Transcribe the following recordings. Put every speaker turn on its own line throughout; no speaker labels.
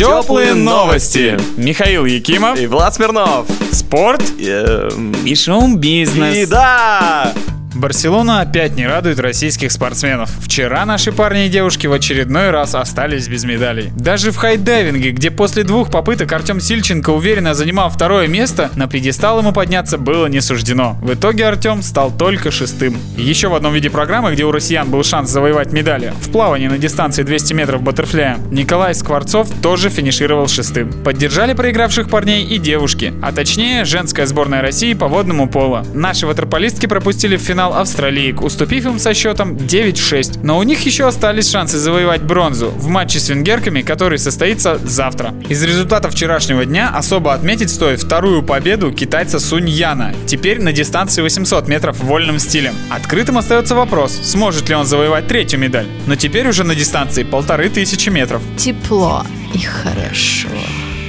Теплые новости. Михаил Якимов.
И Влад Смирнов.
Спорт.
Эм,
И шоу-бизнес.
И да!
Барселона опять не радует российских спортсменов. Вчера наши парни и девушки в очередной раз остались без медалей. Даже в хайдайвинге, где после двух попыток Артем Сильченко уверенно занимал второе место, на пьедестал ему подняться было не суждено. В итоге Артем стал только шестым. Еще в одном виде программы, где у россиян был шанс завоевать медали, в плавании на дистанции 200 метров баттерфляя, Николай Скворцов тоже финишировал шестым. Поддержали проигравших парней и девушки, а точнее женская сборная России по водному полу. Наши ватерполистки пропустили в финал австралиек, уступив им со счетом 9-6. Но у них еще остались шансы завоевать бронзу в матче с венгерками, который состоится завтра. Из результатов вчерашнего дня особо отметить стоит вторую победу китайца Сунь Яна, теперь на дистанции 800 метров вольным стилем. Открытым остается вопрос, сможет ли он завоевать третью медаль, но теперь уже на дистанции полторы тысячи метров.
Тепло и хорошо.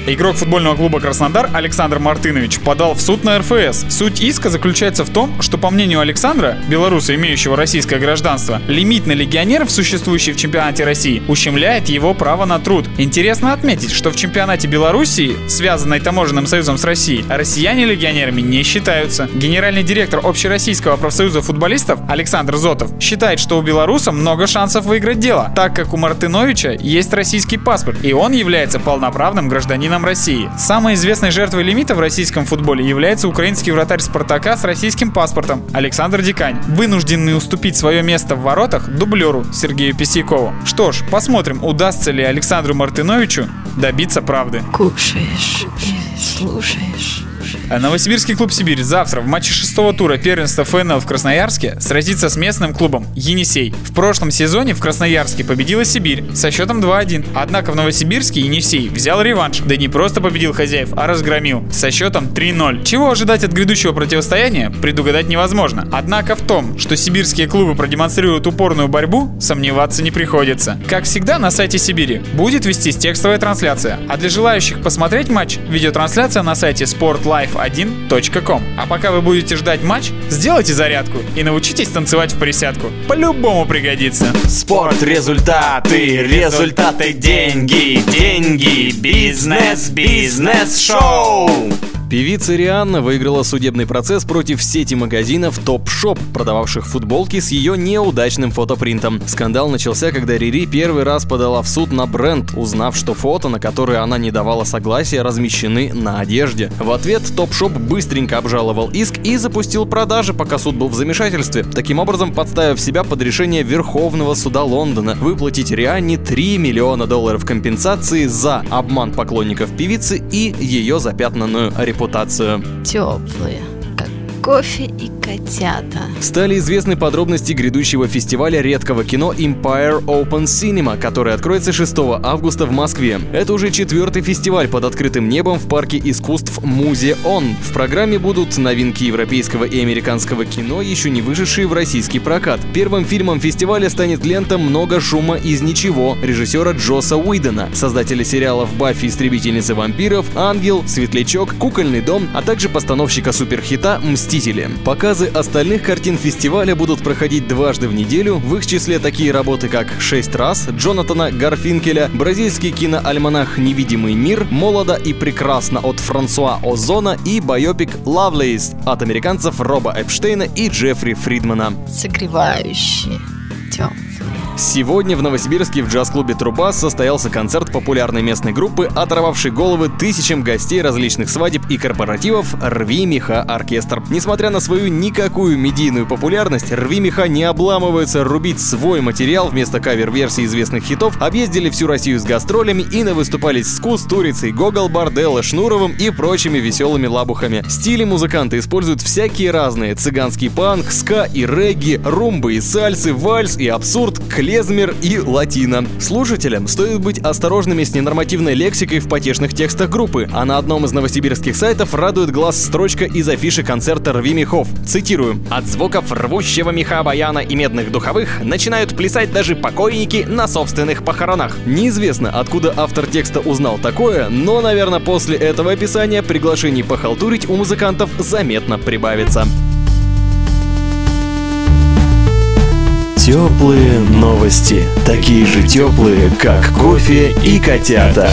Игрок футбольного клуба «Краснодар» Александр Мартынович подал в суд на РФС. Суть иска заключается в том, что, по мнению Александра, белоруса, имеющего российское гражданство, лимит на легионеров, существующий в чемпионате России, ущемляет его право на труд. Интересно отметить, что в чемпионате Белоруссии, связанной таможенным союзом с Россией, россияне легионерами не считаются. Генеральный директор Общероссийского профсоюза футболистов Александр Зотов считает, что у белоруса много шансов выиграть дело, так как у Мартыновича есть российский паспорт, и он является полноправным гражданином России. Самой известной жертвой лимита в российском футболе является украинский вратарь Спартака с российским паспортом Александр Дикань, вынужденный уступить свое место в воротах дублеру Сергею Писякову. Что ж, посмотрим, удастся ли Александру Мартыновичу добиться правды.
Кушаешь слушаешь.
А Новосибирский клуб «Сибирь» завтра в матче шестого тура первенства ФНЛ в Красноярске сразится с местным клубом «Енисей». В прошлом сезоне в Красноярске победила «Сибирь» со счетом 2-1. Однако в Новосибирске «Енисей» взял реванш, да не просто победил хозяев, а разгромил со счетом 3-0. Чего ожидать от грядущего противостояния, предугадать невозможно. Однако в том, что сибирские клубы продемонстрируют упорную борьбу, сомневаться не приходится. Как всегда на сайте «Сибири» будет вестись текстовая трансляция, а для желающих посмотреть матч, видеотрансляция на сайте sportlife1.com. А пока вы будете ждать матч, сделайте зарядку и научитесь танцевать в присядку. По-любому пригодится.
Спорт, результаты, результаты, деньги, деньги, бизнес, бизнес, шоу.
Певица Рианна выиграла судебный процесс против сети магазинов Shop, продававших футболки с ее неудачным фотопринтом. Скандал начался, когда Рири первый раз подала в суд на бренд, узнав, что фото, на которые она не давала согласия, размещены на одежде. В ответ Shop быстренько обжаловал иск и запустил продажи, пока суд был в замешательстве, таким образом подставив себя под решение Верховного суда Лондона выплатить Рианне 3 миллиона долларов компенсации за обман поклонников певицы и ее запятнанную репутацию.
Теплые, как кофе и котята.
Стали известны подробности грядущего фестиваля редкого кино Empire Open Cinema, который откроется 6 августа в Москве. Это уже четвертый фестиваль под открытым небом в парке искусств Музеон. В программе будут новинки европейского и американского кино, еще не вышедшие в российский прокат. Первым фильмом фестиваля станет лента «Много шума из ничего» режиссера Джоса Уидона, создателя сериалов «Баффи. Истребительница вампиров», «Ангел», «Светлячок», «Кукольный дом», а также постановщика суперхита «Мстители». Показы остальных картин фестиваля будут проходить дважды в неделю, в их числе такие работы, как «Шесть раз», Джонатана Гарфинкеля, бразильский киноальманах «Невидимый мир», «Молодо и прекрасно» от Франсуа Озона и байопик «Лавлейс» от американцев Роба Эпштейна и Джеффри Фридмана.
Согревающие. Теплые.
Сегодня в Новосибирске в джаз-клубе «Труба» состоялся концерт популярной местной группы, оторвавшей головы тысячам гостей различных свадеб и корпоративов «Рви Меха Оркестр». Несмотря на свою никакую медийную популярность, «Рви Меха» не обламываются рубить свой материал вместо кавер-версий известных хитов, объездили всю Россию с гастролями и навыступались с Кустурицей, Гогол, Борделло, Шнуровым и прочими веселыми лабухами. Стили музыканты используют всякие разные – цыганский панк, ска и регги, румбы и сальсы, вальс и абсурд, клезмер и латино. Слушателям стоит быть осторожными с ненормативной лексикой в потешных текстах группы, а на одном из новосибирских сайтов радует глаз строчка из афиши концерта «Рви мехов». Цитирую. «От звуков рвущего меха баяна и медных духовых начинают плясать даже покойники на собственных похоронах». Неизвестно, откуда автор текста узнал такое, но, наверное, после этого описания приглашений похалтурить у музыкантов заметно прибавится. Теплые новости. Такие же теплые, как кофе и котята.